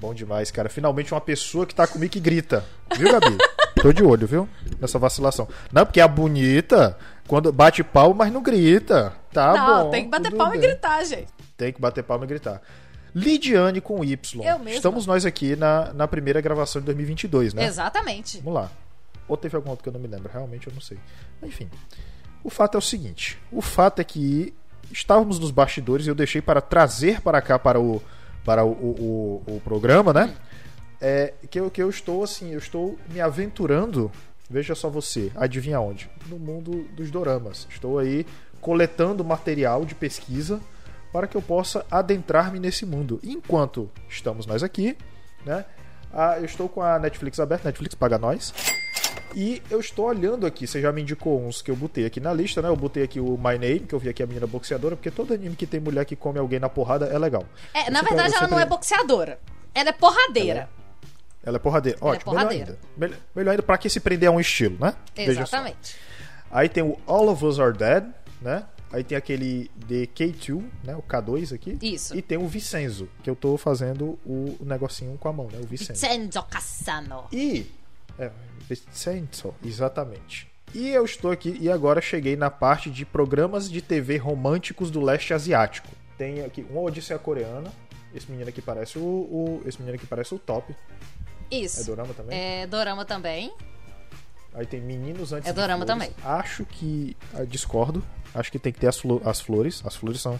Bom demais, cara. Finalmente uma pessoa que tá comigo que grita. Viu, Gabi? Tô de olho, viu? Nessa vacilação. Não, porque a bonita, quando bate palma, mas não grita. Tá não, bom. tem que bater palma bem. e gritar, gente. Tem que bater palma e gritar. Lidiane com Y. Eu mesma. Estamos nós aqui na, na primeira gravação de 2022, né? Exatamente. Vamos lá. Ou teve algum outro que eu não me lembro, realmente eu não sei. Enfim. O fato é o seguinte: o fato é que estávamos nos bastidores e eu deixei para trazer para cá para o, para o, o, o, o programa, né? É, que, eu, que eu estou assim, eu estou me aventurando. Veja só você, adivinha onde? No mundo dos doramas. Estou aí coletando material de pesquisa para que eu possa adentrar-me nesse mundo. Enquanto estamos nós aqui, né? Ah, eu estou com a Netflix aberta, Netflix paga nós. E eu estou olhando aqui, você já me indicou uns que eu botei aqui na lista, né? Eu botei aqui o My Name, que eu vi aqui a menina boxeadora, porque todo anime que tem mulher que come alguém na porrada é legal. É, Eu na verdade, ela não é boxeadora. Ela é porradeira. Ela é porradeira. Ela é Ótimo, porradeira. melhor ainda. Melhor, ainda pra que se prender a um estilo, né? Exatamente. Aí tem o All of Us Are Dead, né? Aí tem aquele The K2, né? O K2 aqui. Isso. E tem o Vicenzo, que eu tô fazendo o negocinho com a mão, né? O Vicenzo. Senzo Cassano. E. É, Vicenzo, exatamente. E eu estou aqui e agora cheguei na parte de programas de TV românticos do leste asiático. Tem aqui uma Odisseia Coreana. Esse menino aqui parece o, o- esse menino aqui parece o top. É Isso. dorama também? É dorama também. Aí tem Meninos Antes É dorama também. Acho que ah, discordo. Acho que tem que ter as flores. As flores são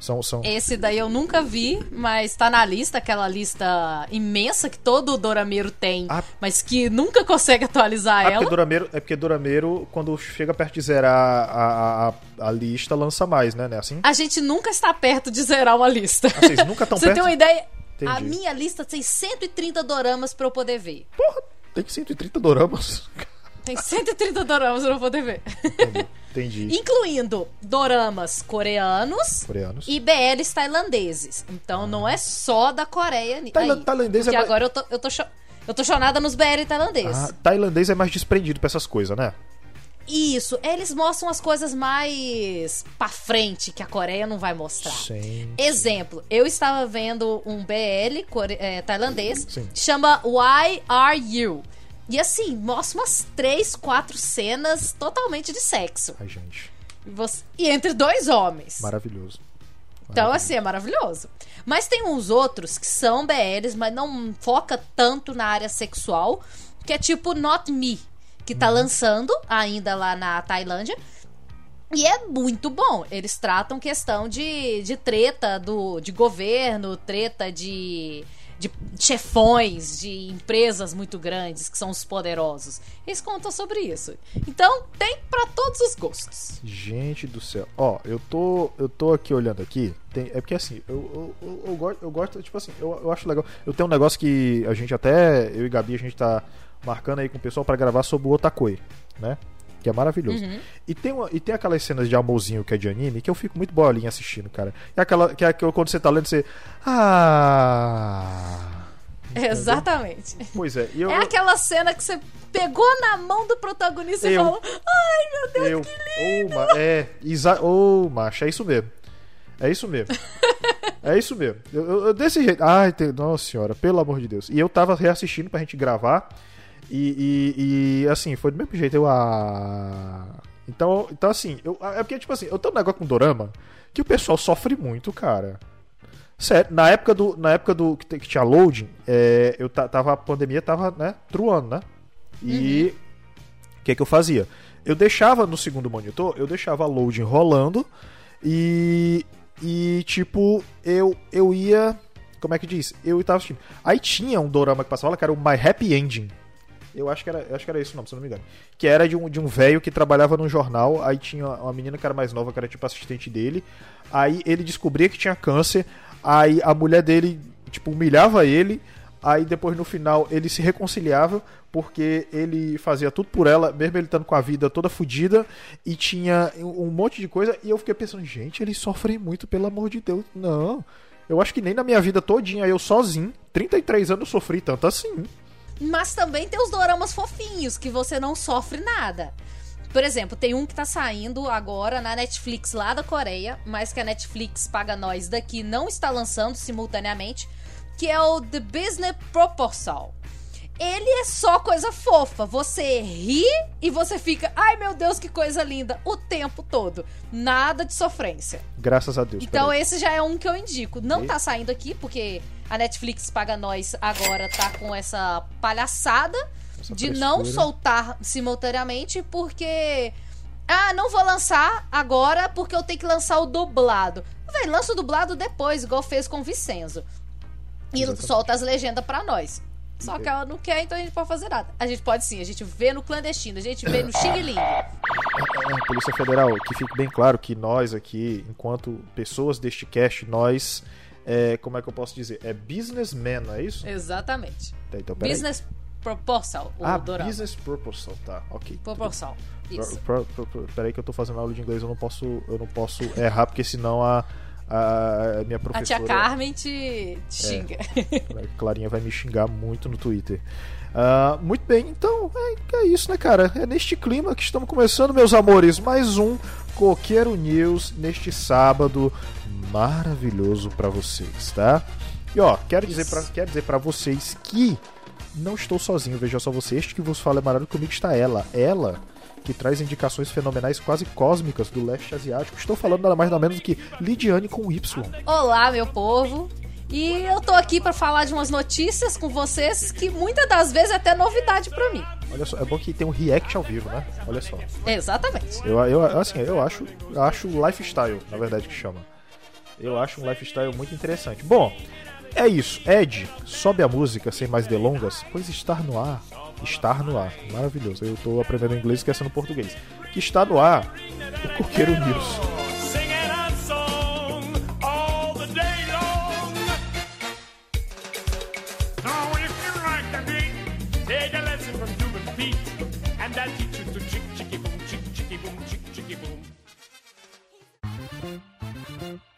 são são Esse daí eu nunca vi, mas tá na lista, aquela lista imensa que todo dorameiro tem, Ah. mas que nunca consegue atualizar Ah, porque ela. Dorameiro, é porque Dorameiro, quando chega perto de zerar a, a, a, a lista, lança mais, né? Não é assim? A gente nunca está perto de zerar uma lista. Ah, vocês nunca estão Você perto? tem uma ideia? A Entendi. minha lista tem 130 doramas pra eu poder ver. Porra, tem que 130 doramas. Tem 130 doramas pra eu poder ver. Entendi. Entendi. Incluindo doramas coreanos Coreanos. e BLs tailandeses. Então não é só da Coreia. Taila- aí. tailandês é Porque mais- agora eu tô, eu, tô eu tô chonada nos BL tailandeses. Ah, tailandês é mais desprendido pra essas coisas, né? Isso, eles mostram as coisas mais pra frente que a Coreia não vai mostrar. Sim. Exemplo, eu estava vendo um BL core- eh, tailandês, Sim. chama Why Are You? E assim, mostra umas três, quatro cenas totalmente de sexo. Ai, gente. E você- E entre dois homens. Maravilhoso. Então, assim, é maravilhoso. Mas tem uns outros que são BLs, mas não foca tanto na área sexual, que é tipo Not Me, que tá lançando ainda lá na Tailândia. E é muito bom. Eles tratam questão de, de treta do, de governo, treta de, de chefões, de empresas muito grandes, que são os poderosos. Eles contam sobre isso. Então, tem pra todos os gostos. Gente do céu. Ó, eu tô, eu tô aqui olhando aqui. Tem, é porque assim, eu, eu, eu, eu gosto, eu gosto, tipo assim, eu, eu acho legal. Eu tenho um negócio que a gente até, eu e Gabi, a gente tá marcando aí com o pessoal pra gravar sobre o Otakoi, né? Que é maravilhoso. E, tem uma, e tem aquelas cenas de amorzinho que é de anime que eu fico muito bolinha assistindo, cara. É aquela que é aquela quando você tá lendo, você. Ah. Exatamente. Pois é. E eu, É aquela cena que você pegou na mão do protagonista e Eu. falou: Ai, meu Deus, eu, que lindo! Ma- é, exa ô, macho, é isso mesmo. É isso mesmo. É isso mesmo. Eu, eu- desse jeito. Ai, tem- nossa senhora, pelo amor de Deus. E eu tava reassistindo pra gente gravar. E, e, e, assim, foi do mesmo jeito. Eu. Ah. Então, então assim, eu, é porque, tipo assim, eu tenho um negócio com Dorama que o pessoal sofre muito, cara. Sério, na época do. Na época do. que, que tinha loading, é, eu ta- tava. A pandemia tava, né, truando, né? E. O que, que eu fazia? Eu deixava no segundo monitor, eu deixava a loading rolando e. E tipo, eu, eu ia. Como é que diz? Eu tava assistindo. Aí tinha um dorama que passava lá, que era o My Happy Ending. Eu acho que era, acho que era esse o nome, se não me engano. Que era de um, de um velho que trabalhava num jornal, aí tinha uma menina que era mais nova, que era tipo assistente dele. Aí ele descobria que tinha câncer, aí a mulher dele, tipo, humilhava ele. Aí depois no final ele se reconciliava porque ele fazia tudo por ela, mesmo ele estando com a vida toda fodida e tinha um monte de coisa. E eu fiquei pensando, gente, eles sofrem muito, pelo amor de Deus. Não. Eu acho que nem na minha vida todinha, eu sozinho, 33 anos, sofri tanto assim. Mas também tem os doramas fofinhos, que você não sofre nada. Por exemplo, tem um que tá saindo agora na Netflix lá da Coreia, mas que a Netflix paga nós daqui não está lançando simultaneamente, que é o The Business Proposal. Ele é só coisa fofa. Você ri e você fica, ai meu Deus, que coisa linda, o tempo todo. Nada de sofrência. Graças a Deus. Então esse já é um que eu indico. Não E- tá saindo aqui, porque a Netflix paga nós agora tá com essa palhaçada Essa de frescura. não soltar simultaneamente, porque. Ah, não vou lançar agora porque eu tenho que lançar o dublado. Véi, lança o dublado depois, igual fez com o Vicenzo. E Exatamente. solta as legendas pra nós. Só que ela não quer, então a gente pode fazer nada. A gente pode sim, a gente vê no clandestino, a gente vê no Xing Ling. É, Polícia Federal, que fique bem claro que nós aqui, enquanto pessoas deste cast, nós. É, como é que eu posso dizer? É businessman, não é isso? Exatamente. Tá, então. Business Proposal, o Ah, dorama. business proposal, tá, ok. Proporção. Isso. Pro- pro- pro- Peraí que eu tô fazendo aula de inglês, eu não posso, eu não posso errar, porque senão a, a, a minha A professora... tia Carmen te, te xinga. A Clarinha vai me xingar muito no Twitter. Ah, muito bem, então é, é isso, né, cara? É neste clima que estamos começando, meus amores, mais um Coqueiro News neste sábado maravilhoso pra vocês, tá? E ó, quero dizer pra, quero dizer pra vocês que não estou sozinho, veja só você, este que vos fala é maravilhoso, comigo está ela, ela que traz indicações fenomenais quase cósmicas do leste asiático. Estou falando nada mais nada menos do que Lidiane com Y. Olá, meu povo. E eu tô aqui pra falar de umas notícias com vocês que muitas das vezes é até novidade pra mim. Olha só, é bom que tem um react ao vivo, né? Olha só. Exatamente. Eu, eu, assim, eu acho, acho lifestyle, na verdade, que chama. Eu acho um lifestyle muito interessante. Bom, é isso. Ed, sobe a música sem mais delongas, pois estar no ar. Estar no ar. Maravilhoso. Eu tô aprendendo inglês esquecendo português. Que está no ar o Coqueiro News. Singing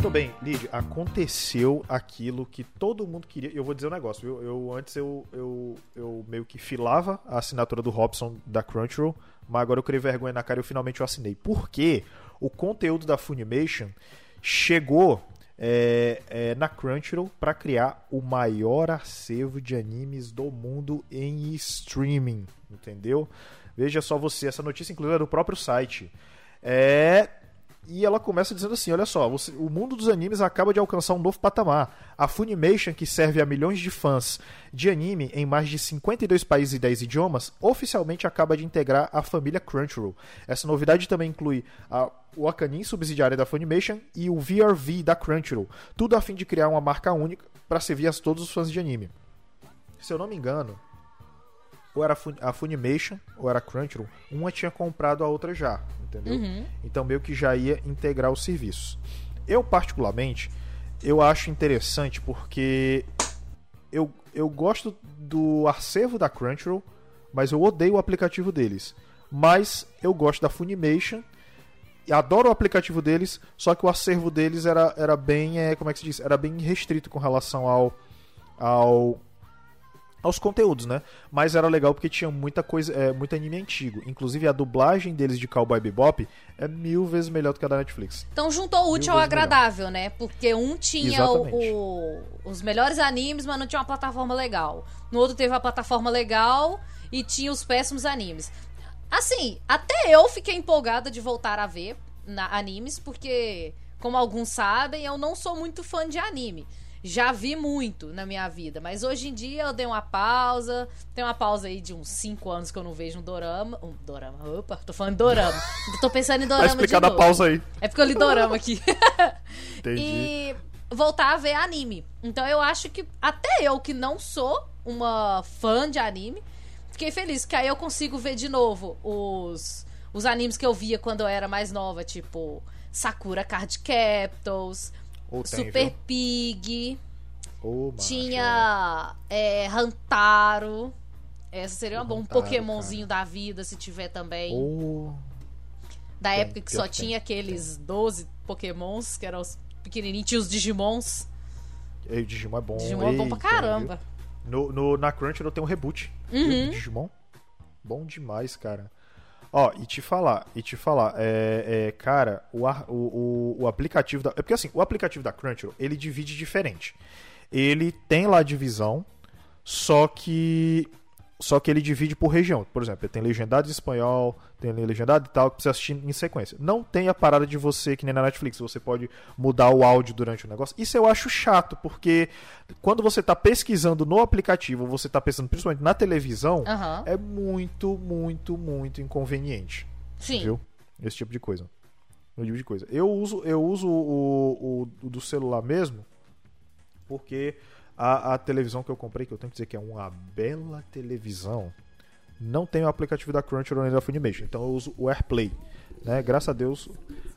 Muito bem, Lid, aconteceu aquilo que todo mundo queria. Eu vou dizer um negócio, viu? Eu, antes eu, eu, eu meio que filava a assinatura do Robson da Crunchyroll, mas agora eu criei vergonha na cara e eu finalmente eu assinei. Porque o conteúdo da Funimation chegou é, é, na Crunchyroll para criar o maior acervo de animes do mundo em streaming, entendeu? Veja só você, essa notícia inclusive é do próprio site. É, e ela começa dizendo assim: olha só, você- o mundo dos animes acaba de alcançar um novo patamar. A Funimation, que serve a milhões de fãs de anime em mais de 52 países e 10 idiomas, oficialmente acaba de integrar a família Crunchyroll. Essa novidade também inclui a, o Akanin, subsidiária da Funimation, e o VRV da Crunchyroll. Tudo a fim de criar uma marca única para servir a todos os fãs de anime. Se eu não me engano, ou era a Fun- a Funimation ou era a Crunchyroll, uma tinha comprado a outra já, entendeu? Então meio que já ia integrar os serviços. Eu particularmente, eu acho interessante porque eu, eu gosto do acervo da Crunchyroll, mas eu odeio o aplicativo deles. Mas eu gosto da Funimation e adoro o aplicativo deles, só que o acervo deles era, era bem, é, como é que se diz? Era bem restrito com relação ao ao aos conteúdos, né? Mas era legal porque tinha muita coisa, é, muito anime antigo. Inclusive a dublagem deles de Cowboy Bebop é mil vezes melhor do que a da Netflix. Então juntou o útil ao agradável, né? Porque um tinha o- o- os melhores animes, mas não tinha uma plataforma legal. No outro teve uma plataforma legal e tinha os péssimos animes. Assim, até eu fiquei empolgada de voltar a ver na animes, porque, como alguns sabem, eu não sou muito fã de anime. Já vi muito na minha vida, mas hoje em dia eu dei uma pausa. Tem uma pausa aí de uns 5 anos que eu não vejo um dorama. Um dorama, opa, tô falando de dorama. tô pensando em Tá dorama de explicada a pausa aí. É porque eu li dorama aqui. Entendi. e voltar a ver anime. Então eu acho que até eu que não sou uma fã de anime, fiquei feliz que aí eu consigo ver de novo os os animes que eu via quando eu era mais nova, tipo Sakura Card Captors, Ou tem, Super viu? Pig, macho, tinha é, Hantaro. Essa seria uma boa. Um Pokémonzinho da vida, se tiver é. também. Ô, Da Tem, época que só tem, tinha aqueles 12 Pokémons, que eram os pequenininhos, tinha os Digimons. ei, Digimon é bom. Digimon é bom pra Eita, caramba. viu? No, no, na Crunchyroll tem um reboot Uhum. do Digimon. Bom demais, cara. Ó, e te falar, e te falar, é, é, cara, o, o, o, aplicativo da. É porque assim, o aplicativo da Crunchyroll, ele divide diferente. Ele tem lá divisão, só que. Só que ele divide por região. Por exemplo, tem legendado em espanhol, tem legendado e tal, que você assistir em sequência. Não tem a parada de você, que nem na Netflix, você pode mudar o áudio durante o negócio. Isso eu acho chato, porque quando você tá pesquisando no aplicativo, você tá pensando principalmente na televisão, Aham. é muito, muito, muito inconveniente. Sim. Viu? Esse tipo de coisa. Esse tipo de coisa. Eu uso, eu uso o, o- o do celular mesmo, porque a, a televisão que eu comprei, que eu tenho que dizer que é uma bela televisão, não tem o aplicativo da Crunchyroll nem da Funimation. Então eu uso o AirPlay. Né? Graças a Deus,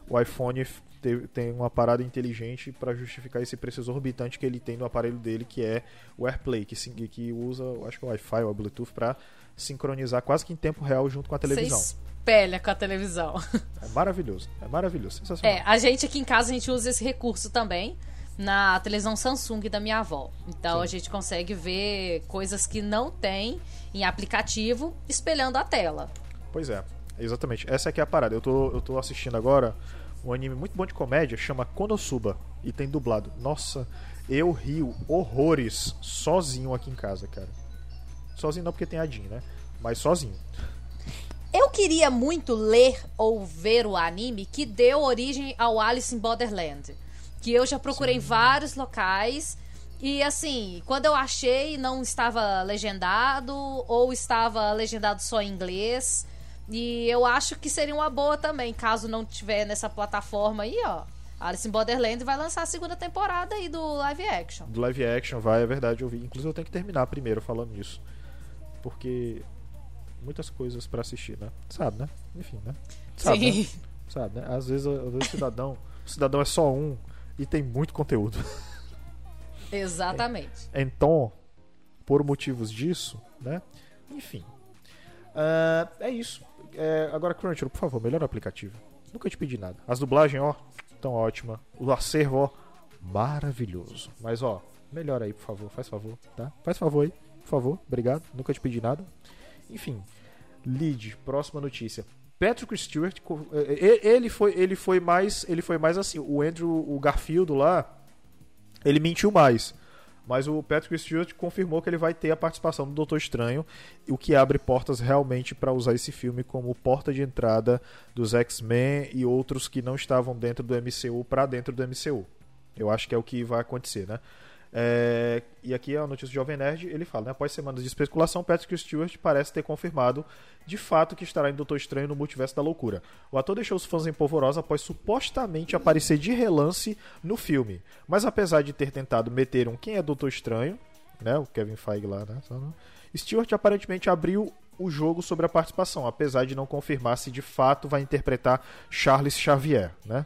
o iPhone te- tem uma parada inteligente para justificar esse preço exorbitante que ele tem no aparelho dele, que é o AirPlay, que, que usa, acho que é o Wi-Fi ou o Bluetooth para sincronizar quase que em tempo real junto com a Você televisão. espelha com a televisão. É maravilhoso, é maravilhoso, sensacional. É, a gente aqui em casa a gente usa esse recurso também na televisão Samsung da minha avó. Então Sim. a gente consegue ver coisas que não tem em aplicativo espelhando a tela. Pois é, exatamente. Essa aqui é a parada. Eu tô, eu tô assistindo agora um anime muito bom de comédia, chama Konosuba, e tem dublado. Nossa, eu rio horrores sozinho aqui em casa, cara. Sozinho não porque tem a Jean, né? Mas sozinho. Eu queria muito ler ou ver o anime que deu origem ao Alice in Borderland. Que eu já procurei em vários locais. E assim, quando eu achei, não estava legendado ou estava legendado só em inglês. E eu acho que seria uma boa também, caso não tiver nessa plataforma aí, ó. Alice in Borderland vai lançar a segunda temporada aí do live action. Do live action, vai, é verdade, eu vi. Inclusive eu tenho que terminar primeiro falando nisso. Porque muitas coisas pra assistir, né? Sabe, né? Enfim, né? Sabe, né? Sim. Sabe, né? Às vezes, às vezes o cidadão, o cidadão é só um e tem muito conteúdo. Exatamente. Então, por motivos disso, né? Enfim. Ah, é isso. É, agora, Crunchyroll, por favor, melhor o aplicativo. Nunca te pedi nada. As dublagens, ó, tão ótima. O acervo, ó, maravilhoso. Mas, ó, melhor aí, por favor. Faz favor, tá? Faz favor aí, por favor. Obrigado. Nunca te pedi nada. Enfim. Lead, próxima notícia. Patrick Stewart, eh, eh, ele foi, ele foi mais, ele foi mais assim. O Andrew, o Garfield lá, ele mentiu mais. Mas o Patrick Stewart confirmou que ele vai ter a participação do Doutor Estranho, o que abre portas realmente para usar esse filme como porta de entrada dos X-Men e outros que não estavam dentro do MCU para dentro do MCU. Eu acho que é o que vai acontecer, né? É, e aqui é a notícia do Jovem Nerd, ele fala, né? Após semanas de especulação, Patrick Stewart parece ter confirmado de fato que estará em Doutor Estranho no Multiverso da Loucura. O ator deixou os fãs em polvorosa após supostamente aparecer de relance no filme. Mas apesar de ter tentado meter um quem é Doutor Estranho, né? O Kevin Feige lá, né? Stewart aparentemente abriu o jogo sobre a participação, apesar de não confirmar se de fato vai interpretar Charles Xavier, né?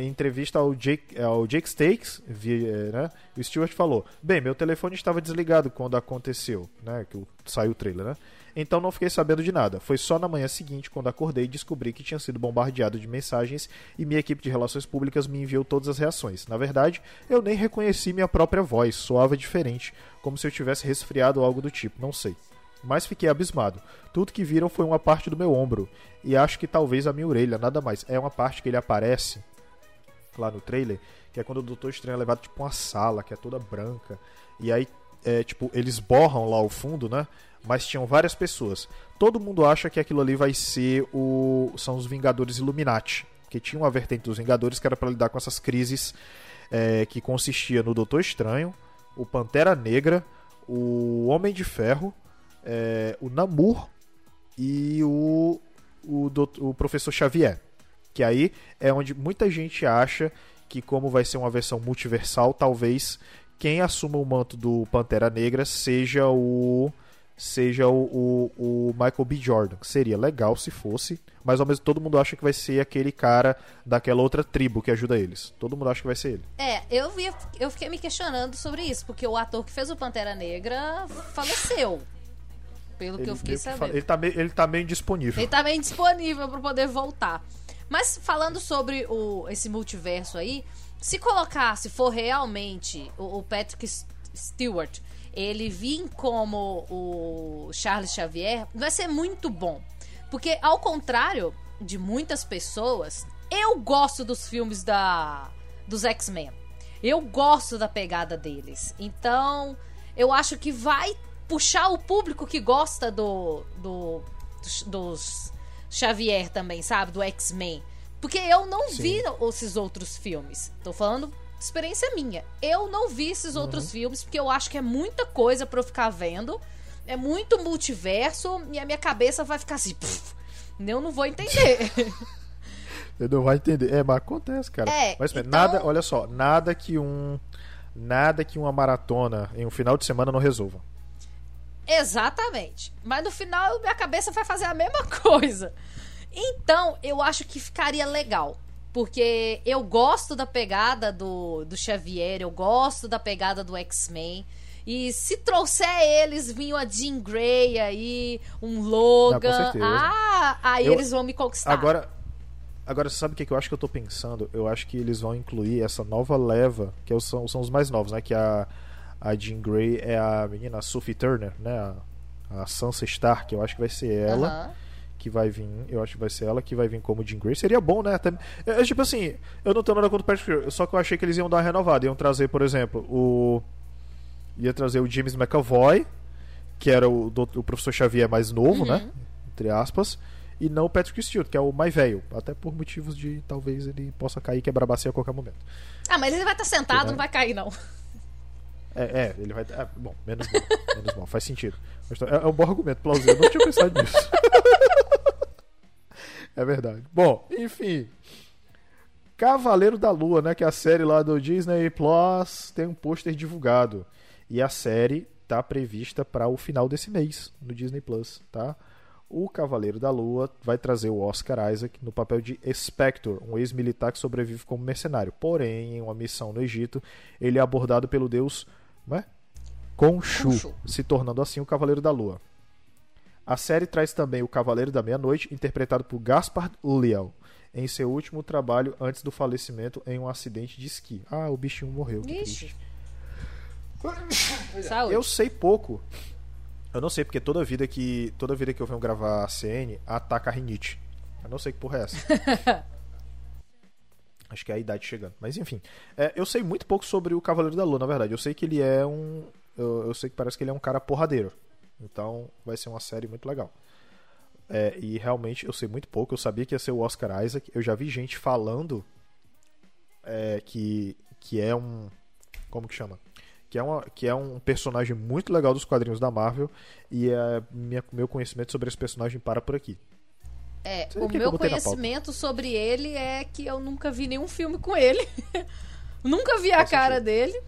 Em entrevista ao Jake, ao Jake Stakes, vi- eh, né, o Stewart falou: Bem, meu telefone estava desligado quando aconteceu, né, que saiu o trailer, né? Então não fiquei sabendo de nada. Foi só na manhã seguinte, quando acordei, descobri que tinha sido bombardeado de mensagens e minha equipe de relações públicas me enviou todas as reações. Na verdade, eu nem reconheci minha própria voz, soava diferente, como se eu tivesse resfriado ou algo do tipo, não sei. Mas fiquei abismado. Tudo que viram foi uma parte do meu ombro. E acho que talvez a minha orelha, nada mais. É uma parte que ele aparece lá no trailer, que é quando o Doutor Estranho é levado tipo uma sala, que é toda branca. E aí, é, tipo, eles borram lá o fundo, né? Mas tinham várias pessoas. Todo mundo acha que aquilo ali vai ser o. São os Vingadores Illuminati. Que tinha uma vertente dos Vingadores que era para lidar com essas crises é, que consistia no Doutor Estranho, o Pantera Negra, o Homem de Ferro, é, o Namor e o, o, o Professor Xavier. Que aí é onde muita gente acha que, como vai ser uma versão multiversal, talvez quem assuma o manto do Pantera Negra seja o. Seja o, o, o Michael B. Jordan. Seria legal se fosse, mas ao mesmo todo mundo acha que vai ser aquele cara daquela outra tribo que ajuda eles. Todo mundo acha que vai ser ele. É, eu, eu fiquei me questionando sobre isso, porque o ator que fez o Pantera Negra faleceu. Pelo que Ele, eu fiquei meio que sabendo. ele, tá meio, ele tá meio indisponível. Ele tá bem disponível pra poder voltar. Mas falando sobre o, esse multiverso aí, se colocar, se for realmente o, o Patrick Stewart, ele vir como o Charles Xavier, vai ser muito bom. Porque, ao contrário de muitas pessoas, eu gosto dos filmes da dos X-Men. Eu gosto da pegada deles. Então, eu acho que vai puxar o público que gosta do, do dos, dos Xavier também, sabe? Do X-Men. Porque eu não Sim. vi esses outros filmes. Tô falando experiência minha. Eu não vi esses Uhum. outros filmes porque eu acho que é muita coisa pra eu ficar vendo. É muito multiverso e a minha cabeça vai ficar assim. "Pff, eu não vou entender. Você não vai entender. É, mas acontece, cara. É, mas então- nada, olha só, nada que um nada que uma maratona em um final de semana não resolva. Exatamente. Mas no final minha cabeça vai fazer a mesma coisa. Então, eu acho que ficaria legal. Porque eu gosto da pegada do, do Xavier, eu gosto da pegada do X-Men. E se trouxer eles, vinha a Jean Grey aí, um Logan. certeza. ah, aí Eu- eles vão me conquistar. Agora, agora sabe o que, que eu acho que eu tô pensando? Eu acho que eles vão incluir essa nova leva, que é são, são os mais novos, né? Que a, a Jean Grey é a menina a Sophie Turner, né? A, a Sansa Stark, eu acho que vai ser ela. Aham. que vai vir, eu acho que vai ser ela que vai vir como Jean Grey. Seria bom, né? Até, é, é, tipo assim, eu não tenho nada contra o Patrick só que eu achei que eles iam dar uma renovada. Iam trazer, por exemplo, o. Ia trazer o James McAvoy, que era o, doutor- o professor Xavier mais novo, Uhum. né? Entre aspas. E não o Patrick Stewart, que é o mais velho. Até por motivos de talvez ele possa cair e quebrar a bacia a qualquer momento. Ah, mas ele vai estar sentado, Vai. não vai cair, não. É, é ele vai. É, bom, menos mal. menos mal, faz sentido. É, é um bom argumento, plausível. Eu não tinha pensado nisso. é verdade. Bom, enfim. Cavaleiro da Lua, né? Que é a série lá do Disney Plus tem um pôster divulgado. E a série tá prevista para o final desse mês no Disney Plus, tá? O Cavaleiro da Lua vai trazer o Oscar Isaac no papel de Spectre, um ex-militar que sobrevive como mercenário. Porém, em uma missão no Egito, ele é abordado pelo deus né? Khonshu, Khonshu. se tornando assim o Cavaleiro da Lua. A série traz também o Cavaleiro da Meia-Noite, interpretado por Gaspard Ulliel, em seu último trabalho antes do falecimento em um acidente de esqui. Ah, o bichinho morreu. que Ixi. Saúde. Eu sei pouco. Eu não sei porque toda vida que toda vida que eu venho gravar a CN ataca a rinite. Eu não sei que porra é essa. Acho que é a idade chegando. Mas enfim. É, eu sei muito pouco sobre o Cavaleiro da Lua, na verdade. Eu sei que ele é um. Eu, eu sei que parece que ele é um cara porradeiro. Então vai ser uma série muito legal. É, e realmente eu sei muito pouco. Eu sabia que ia ser o Oscar Isaac. Eu já vi gente falando é, que, que é um. Como que chama? Que é, uma, que é um personagem muito legal dos quadrinhos da Marvel. E é, minha, meu conhecimento sobre esse personagem para por aqui. É, o meu conhecimento sobre ele é que eu nunca vi nenhum filme com ele. nunca vi a Faz cara sentido. dele.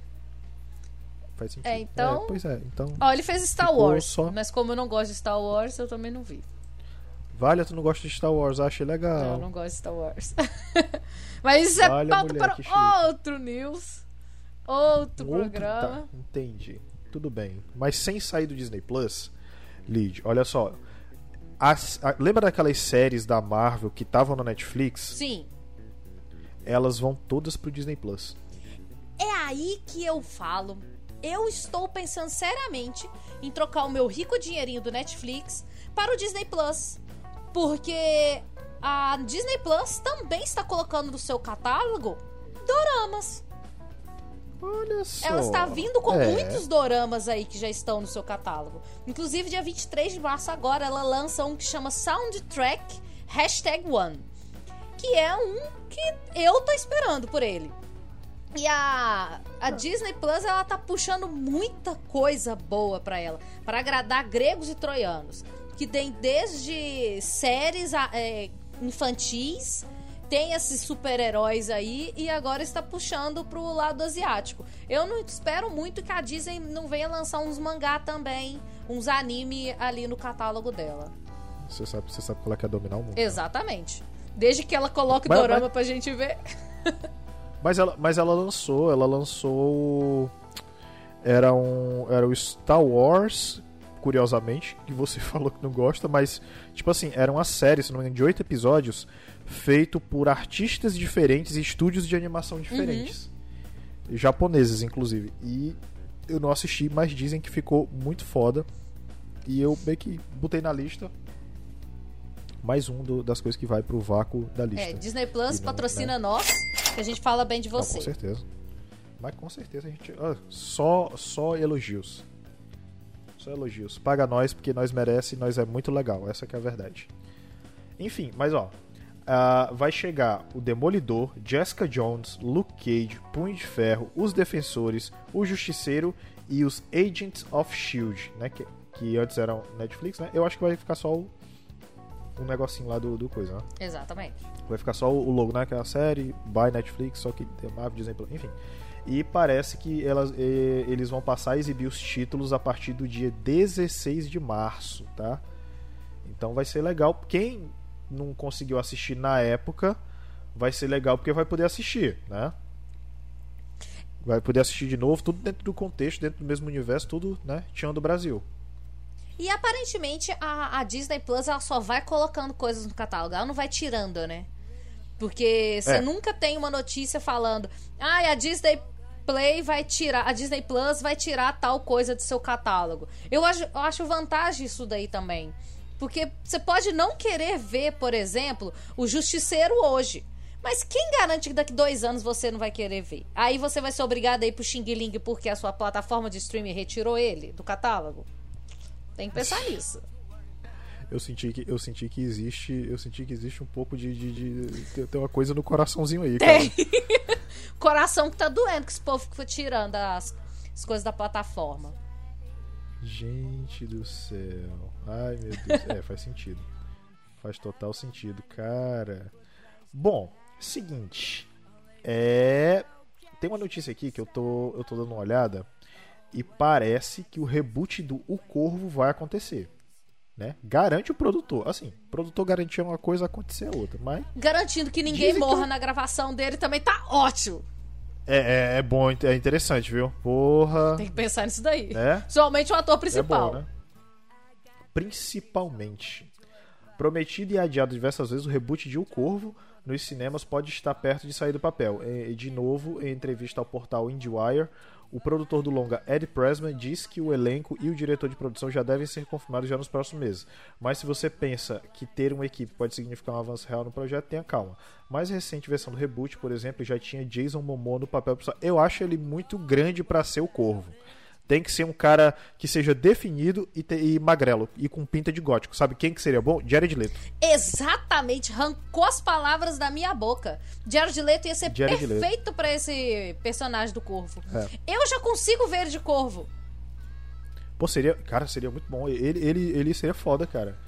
Faz sentido. É, então- pois é, então. Ó, ele fez Star Wars, só- mas como eu não gosto de Star Wars, eu também não vi. Vale, tu não gosta de Star Wars, achei Não, legal. eu não gosto de Star Wars. mas isso é pauta mulher, para outro news. Outro outro- programa. Tá, entendi. Tudo bem. Mas sem sair do Disney Plus, Lid, olha só. As- a- lembra daquelas séries da Marvel que estavam na Netflix? Sim. Elas vão todas pro Disney Plus. É aí que eu falo. Eu estou pensando seriamente em trocar o meu rico dinheirinho do Netflix para o Disney Plus. Porque a Disney Plus também está colocando no seu catálogo doramas. Olha só. Ela está vindo com É. muitos doramas aí que já estão no seu catálogo. Inclusive, dia 23 de março agora, ela lança um que chama Soundtrack Hashtag One. Que é um que eu tô esperando por ele. E a, a Disney Plus, ela tá puxando muita coisa boa pra ela. para agradar gregos e troianos. Que tem desde séries é, infantis tem esses super-heróis aí e agora está puxando pro lado asiático. Eu não espero muito que a Disney não venha lançar uns mangá também, uns anime ali no catálogo dela. Você sabe, você sabe qual é que é dominar o mundo. né? Exatamente. Desde que ela coloque Mas- dorama mas- pra gente ver. Mas ela, mas ela lançou, ela lançou. Era um. Era o Star Wars, curiosamente, que você falou que não gosta, mas, tipo assim, era uma série, se não me engano, de oito episódios, feito por artistas diferentes e estúdios de animação diferentes. Japoneses, inclusive. E eu não assisti, mas dizem que ficou muito foda. E eu meio que botei na lista. mais um do- das coisas que vai pro vácuo da lista. É, Disney Plus não, patrocina né? nós, que a gente fala bem de Não, você. com certeza. Mas com certeza a gente. ah, só, só elogios. Só elogios. Paga nós porque nós merece e nós é muito legal. Essa que é a verdade. Enfim, mas ó. Ah, vai chegar o Demolidor, Jessica Jones, Luke Cage, Punho de Ferro, Os Defensores, O Justiceiro e os Agents of Shield, né? Que, que antes eram Netflix, né? Eu acho que vai ficar só o. Um negocinho lá do, do coisa, né? Exatamente. Vai ficar só o logo, né? Que é a série, by Netflix, só que tem Marvel, Disney Plus, enfim. E parece que elas, eh, eles vão passar a exibir os títulos a partir do dia 16 de março, tá? Então vai ser legal. Quem não conseguiu assistir na época, vai ser legal porque vai poder assistir, né? Vai poder assistir de novo, tudo dentro do contexto, dentro do mesmo universo, tudo, né? Tinha do Brasil. E aparentemente a, a Disney Plus ela só vai colocando coisas no catálogo, ela não vai tirando, né? Porque você É. nunca tem uma notícia falando, ah, a Disney Play vai tirar, a Disney Plus vai tirar tal coisa do seu catálogo. Eu acho, eu acho vantagem isso daí também. Porque você pode não querer ver, por exemplo, o Justiceiro hoje. Mas quem garante que daqui dois anos você não vai querer ver? Aí você vai ser obrigado a ir pro Xing Ling porque a sua plataforma de streaming retirou ele do catálogo? Tem que pensar nisso. Eu senti que eu senti que existe, eu senti que existe um pouco de, de, de- tem- uma coisa no coraçãozinho aí, cara. Tem. Coração que tá doendo que esse povo ficou tirando as, as coisas da plataforma. Gente do céu. Ai, meu Deus. É, faz sentido. Faz total sentido, cara. Bom, seguinte. É. Tem uma notícia aqui que eu tô, eu tô dando uma olhada. E parece que o reboot do O Corvo vai acontecer. Né? Garante o produtor. Assim, o produtor garantir uma coisa, acontecer outra. Mas Garantindo que ninguém Dizem que morra eu- na gravação dele também tá ótimo. É, é, é bom, é interessante, viu? Porra. Tem que pensar nisso daí. É? Principalmente o ator É principal. bom, né? Principalmente. Prometido e adiado diversas vezes, o reboot de O Corvo nos cinemas pode estar perto de sair do papel. E, de novo, em entrevista ao portal IndieWire, o produtor do longa Ed Pressman diz que o elenco e o diretor de produção já devem ser confirmados já nos próximos meses. Mas se você pensa que ter uma equipe pode significar um avanço real no projeto, tenha calma. Mais recente versão do reboot, por exemplo, já tinha Jason Momoa no papel principal. Eu acho ele muito grande para ser o Corvo. Tem que ser um cara que seja definido e, te- e magrelo e com pinta de gótico. Sabe quem que seria bom? Jared Leto. Exatamente, arrancou as palavras da minha boca. Jared Leto ia ser Jared perfeito pra esse personagem do Corvo. É. Eu já consigo ver de Corvo. Pô, seria. Cara, seria muito bom. Ele, ele, ele seria foda, cara.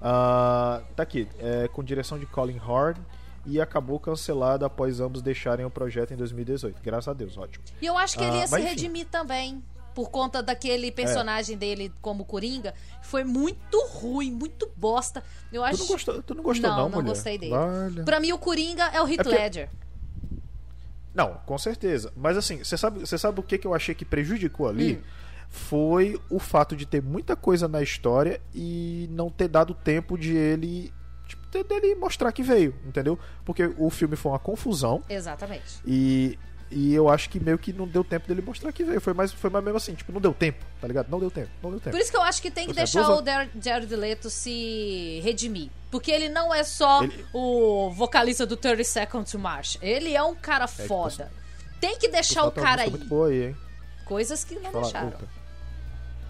Ah, tá aqui. é, com direção de Colin Horn. E acabou cancelado após ambos deixarem o projeto em 2018. Graças a Deus, ótimo. E eu acho que ele Ah, ia se mas enfim. redimir também. Por conta daquele personagem dele como Coringa. Foi muito ruim, muito bosta. Eu Tu acho. não gostou, tu não, gostou, não, não, não mulher? gostei dele. Olha. Pra mim, o Coringa é o Heath porque- Ledger. Não, com certeza. Mas assim, você sabe, você sabe o que, que eu achei que prejudicou ali? Hum. Foi o fato de ter muita coisa na história e não ter dado tempo de ele. Tipo, de- dele mostrar que veio, entendeu? Porque o filme foi uma confusão Exatamente. e. E eu acho que meio que não deu tempo dele mostrar que veio. Foi mais, foi mais mesmo assim, tipo, não deu tempo, tá ligado? Não deu tempo, não deu tempo. Por isso que eu acho que tem que deixar o Jared Leto se redimir. Porque ele não é só Ele- o vocalista do 30 Seconds to Mars. Ele é um cara foda. Tem que deixar o Falta uma cara música aí. muito boa aí, hein? Coisas que não Falar, deixaram.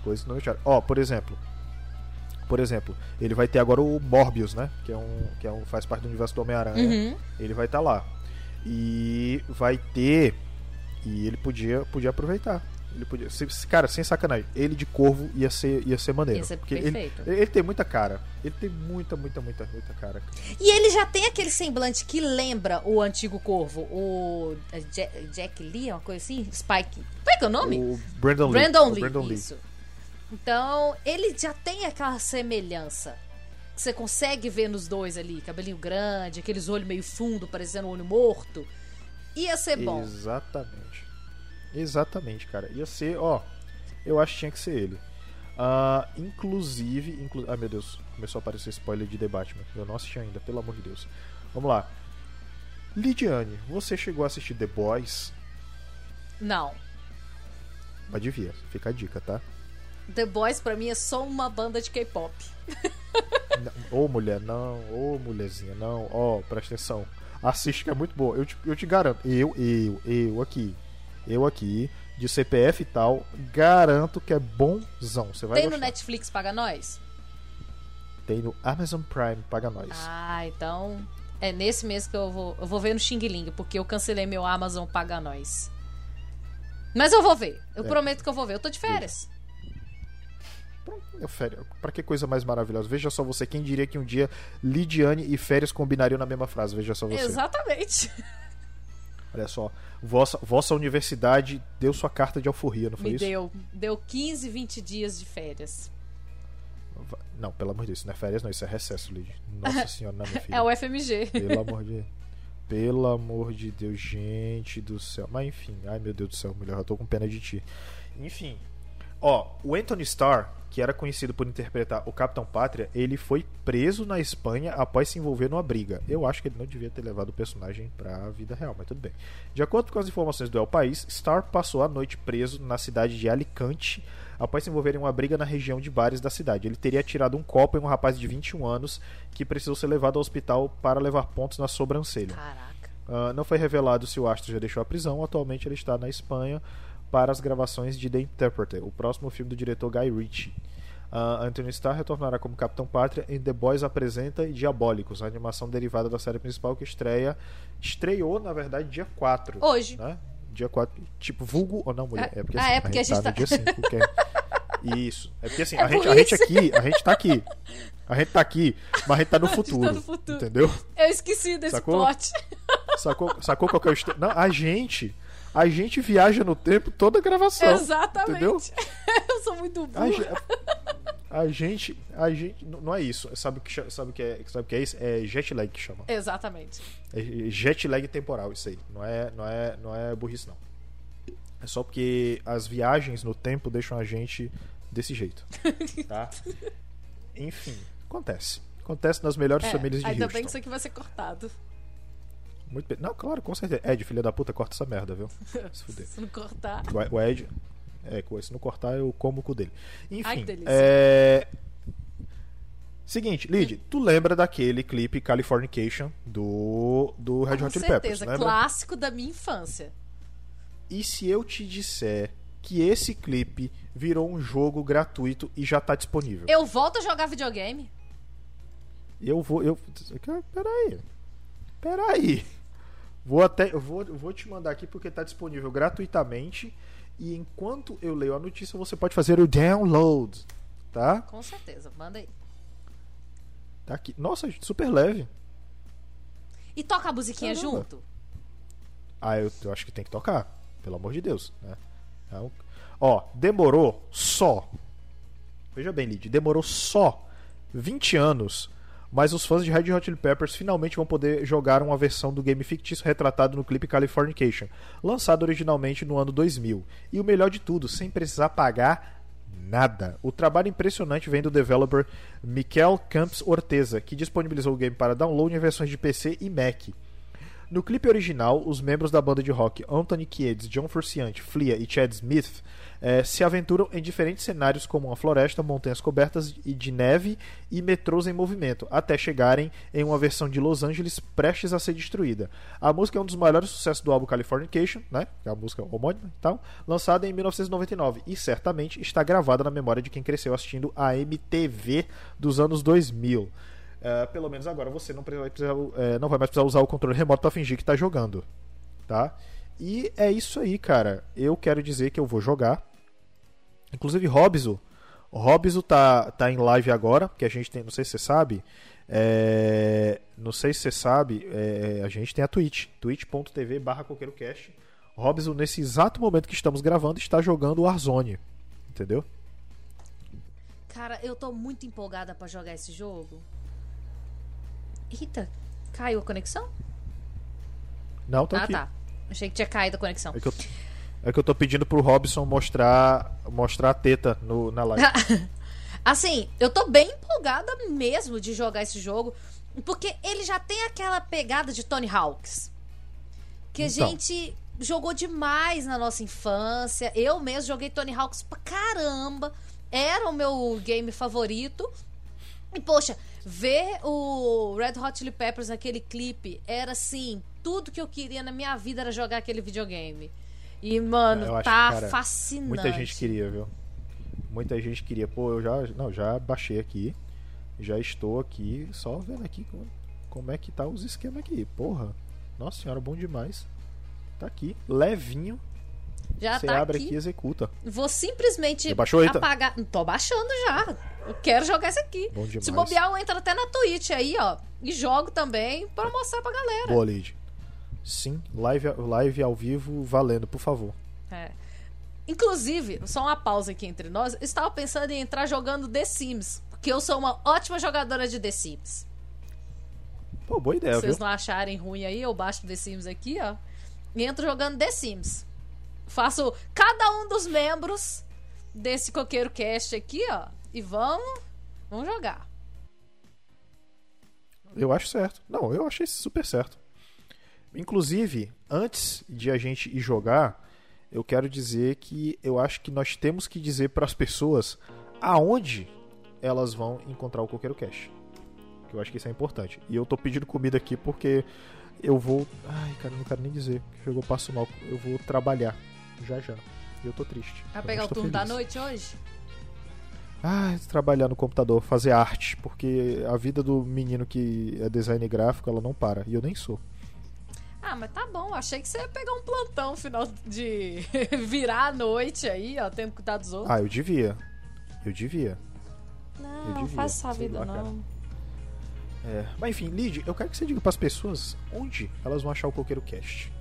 Coisas que não deixaram. Ó, por exemplo. Por exemplo, ele vai ter agora o Morbius, né? Que é um. Que é um faz parte do universo do Homem-Aranha. Uhum. Ele vai estar lá. E vai ter. E ele podia, podia aproveitar. Ele podia. Cara, sem sacanagem, ele de corvo ia ser, ia ser maneiro. Ia ser porque ele, perfeito. ele tem muita cara. Ele tem muita, muita, muita, muita cara. E ele já tem aquele semblante que lembra o antigo corvo. O é, Jack, Jack Lee, uma coisa assim? Spike. Como é que é o nome? O Brandon Lee. Brandon o Lee. Brandon Lee. Isso. Então, ele já tem aquela semelhança. Você consegue ver nos dois ali. Cabelinho grande, aqueles olhos meio fundo, parecendo um olho morto. Ia ser bom. Exatamente. Exatamente, cara. Ia ser, ó. Eu acho que tinha que ser ele. Ah, inclusive. Inclu... Ai meu Deus, começou a aparecer spoiler de The Batman. Eu não assisti ainda, pelo amor de Deus. Vamos lá. Lidiane, você chegou a assistir The Boys? Não. Devia, fica a dica, tá? The Boys pra mim é só uma banda de K-pop. Ô mulher, não. Ô mulherzinha, não. Ó, presta atenção. Assiste que é muito boa. Eu te, eu te garanto. Eu, eu, eu aqui. Eu aqui, de CPF e tal, garanto que é bonzão. Você vai Tem no gostar. Netflix Paga Nós? Tem no Amazon Prime, paga nós. Ah, então. É nesse mês que eu vou. Eu vou ver no Xing Ling, porque eu cancelei meu Amazon Paga Nós. Mas eu vou ver. Eu É. prometo que eu vou ver. Eu tô de férias. Férias. Pra que coisa mais maravilhosa? Veja só você, quem diria que um dia Lidiane e férias combinariam na mesma frase? Veja só você. Exatamente. Olha só. Vossa, vossa universidade deu sua carta de alforria, não foi Me isso? deu. Deu 15, 20 dias de férias. Não, pelo amor de Deus, isso não é férias, não, isso é recesso, Lid. Nossa senhora, não, minha filha. É o FMG. Pelo amor de Pelo amor de Deus, gente do céu. Mas enfim, ai meu Deus do céu, mulher, eu tô com pena de ti. Enfim. Ó, o Anthony Starr, que era conhecido por interpretar o Capitão Pátria, ele foi preso na Espanha após se envolver numa briga. Eu acho que ele não devia ter levado o personagem pra vida real, mas tudo bem. De acordo com as informações do El País, Starr passou a noite preso na cidade de Alicante após se envolver em uma briga na região de bares da cidade. Ele teria atirado um copo em um rapaz de 21 anos que precisou ser levado ao hospital para levar pontos na sobrancelha. Caraca. Ah, não foi revelado se o astro já deixou a prisão. Atualmente ele está na Espanha para as gravações de The Interpreter, o próximo filme do diretor Guy Ritchie. Ah, Anthony Starr retornará como Capitão Pátria em The Boys Apresenta e Diabólicos, a animação derivada da série principal que estreia estreou, na verdade, dia 4. Hoje. Né? Dia 4, tipo, vulgo ou não, mulher? Ah, É porque, ah, assim, é porque a gente tá tá- dia 5. que é- Isso. É porque assim, É a, gente, a gente aqui, a gente tá aqui. A gente tá aqui, mas a gente tá no A gente tá futuro. no futuro. Entendeu? Eu esqueci desse Sacou? plot. Sacou, sacou qual que é o. Não, a gente. A gente viaja no tempo toda a gravação. Exatamente. Entendeu? Eu sou muito A, burra. ge- a gente. A gente. Não é isso. Sabe o que, sabe que, é, sabe que é isso? É jet lag que chama. Exatamente. É jet lag temporal, isso aí. Não é, não é, não é burrice, não. É só porque as viagens no tempo deixam a gente desse jeito. Tá? Enfim, acontece. Acontece nas melhores É, famílias de ainda Houston. bem que isso aqui vai ser cortado. Muito bem. Não, claro, com certeza. Ed, filha da puta, corta essa merda, viu? Se fuder. Se não cortar. O Ed. É, se não cortar, eu como o cu dele. Ai, Enfim. que delícia. é... Seguinte, Lid, tu lembra daquele clipe Californication do, do Red Com Hot Chili Peppers, certeza, lembra? clássico da minha infância. E se eu te disser que esse clipe virou um jogo gratuito e já tá disponível? Eu volto a jogar videogame. Eu vou. Eu, peraí. Peraí. Vou até. Eu vou, eu vou te mandar aqui porque tá disponível gratuitamente. E enquanto eu leio a notícia, você pode fazer o download. Tá? Com certeza, manda aí. Tá aqui. Nossa, super leve. E toca a musiquinha Caramba. junto? Ah, eu, eu acho que tem que tocar. Pelo amor de Deus. Né? Então, ó, demorou só. Veja bem, Lid, demorou só 20 anos. Mas os fãs de Red Hot Chili Peppers finalmente vão poder jogar uma versão do game fictício retratado no clipe Californication, lançado originalmente no ano 2000. E o melhor de tudo, sem precisar pagar nada. O trabalho impressionante vem do developer Miquel Camps Orteza, que disponibilizou o game para download em versões de PC e Mac. No clipe original, os membros da banda de rock Anthony Kiedis, John Frusciante, Flea e Chad Smith eh, se aventuram em diferentes cenários como uma floresta, montanhas cobertas de neve e metrôs em movimento, até chegarem em uma versão de Los Angeles prestes a ser destruída. A música é um dos maiores sucessos do álbum Californication, né? a música homônima tal, lançada em 1999 e certamente está gravada na memória de quem cresceu assistindo a MTV dos anos 2000. É, pelo menos agora você não, vai precisar, é, não vai mais precisar usar o controle remoto para fingir que tá jogando. Tá? E é isso aí, cara. Eu quero dizer que eu vou jogar. Inclusive, Robson. O Robson tá, tá em live agora, porque a gente tem, não sei se você sabe. é, não sei se você sabe, é, a gente tem a Twitch, twitch.tv barra coqueirocast. Robson, nesse exato momento que estamos gravando, está jogando Warzone. Entendeu? Cara, eu tô muito empolgada pra jogar esse jogo. Eita, caiu a conexão? Não, tô ah, aqui. tá. Achei que tinha caído a conexão. É que eu, é que eu tô pedindo pro Robson mostrar, mostrar a teta no, na live. Assim, eu tô bem empolgada mesmo de jogar esse jogo, porque ele já tem aquela pegada de Tony Hawks. Que a Então. gente jogou demais na nossa infância. Eu mesmo joguei Tony Hawks pra caramba. Era o meu game favorito. E, poxa, ver o Red Hot Chili Peppers naquele clipe era assim, tudo que eu queria na minha vida era jogar aquele videogame. E, mano, acho tá cara, fascinante. Muita gente queria, viu? Muita gente queria. Pô, eu já, não, já baixei aqui. Já estou aqui, só vendo aqui como, como é que tá os esquemas aqui. Porra, nossa senhora, bom demais. Tá aqui, levinho. Já Você tá abre aqui. e executa. Vou simplesmente apagar. Tô baixando já. Eu quero jogar isso aqui. Bom demais. Se bobear, eu entro até na Twitch aí, ó. E jogo também pra mostrar pra galera. Boa, Lid. Sim, live, live ao vivo valendo, por favor. É. Inclusive, só uma pausa aqui entre nós. eu Estava pensando em entrar jogando The Sims. Porque eu sou uma ótima jogadora de The Sims. Pô, boa ideia, Se viu? vocês não acharem ruim aí, eu baixo The Sims aqui, ó. E entro jogando The Sims. Faço cada um dos membros desse coqueiro cast aqui, ó. E vamos, vamos jogar. Eu acho certo. Não, eu achei super certo. Inclusive, antes de a gente ir jogar, eu quero dizer que eu acho que nós temos que dizer para as pessoas aonde elas vão encontrar o Coqueiro Cash. Que eu acho que isso é importante. E eu tô pedindo comida aqui porque eu vou. Ai, cara, não quero nem dizer. Chegou, passo mal. Eu vou trabalhar já já. E eu tô triste. Vai pegar o turno da feliz. noite hoje? Ah, trabalhar no computador, fazer arte, porque a vida do menino que é design gráfico, ela não para, e eu nem sou. Ah, mas tá bom. Achei que você ia pegar um plantão final de virar a noite aí, ó, tendo que cuidar dos outros. Ah, eu devia. Eu devia. não, eu não devia, faz essa vida, lá, cara. não. É, mas enfim, Lid, eu quero que você diga pras pessoas onde elas vão achar o Coqueiro Cast.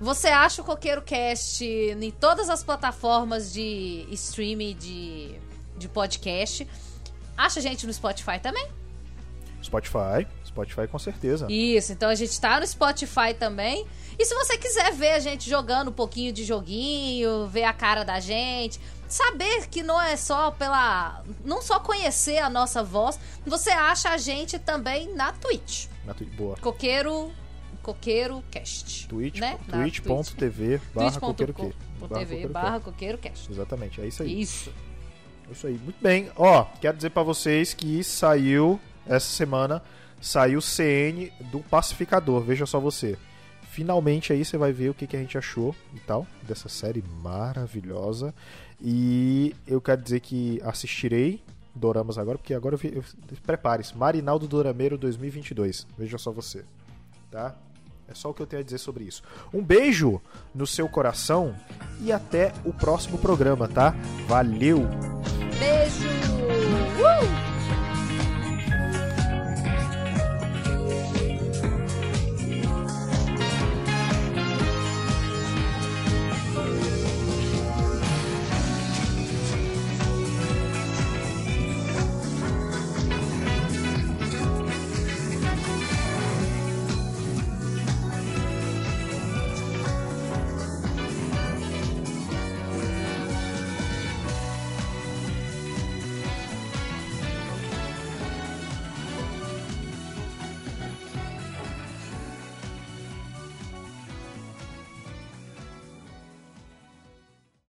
Você acha o Coqueiro Cast em todas as plataformas de streaming de, de podcast. Acha a gente no Spotify também? Spotify, Spotify com certeza. Isso, então a gente tá no Spotify também. E se você quiser ver a gente jogando um pouquinho de joguinho, ver a cara da gente, saber que não é só pela. Não só conhecer a nossa voz, você acha a gente também na Twitch. Na Twitch, boa. Coqueiro. Coqueiro Cast. Twitch, né? Twitch.tv barra coqueiro que. twitch.tv barra Coqueiro Cast. Exatamente, é isso aí. Isso. Isso aí, muito bem. Ó, quero dizer pra vocês que saiu essa semana, saiu o CN do Pacificador, veja só você. Finalmente aí você vai ver o que, que a gente achou e tal dessa série maravilhosa. E eu quero dizer que assistirei Doramas agora, porque agora eu prepare-se, Marinaldo Dorameiro 2022. Veja só você, tá? É só o que eu tenho a dizer sobre isso. Um beijo no seu coração e até o próximo programa, tá? Valeu! Beijo!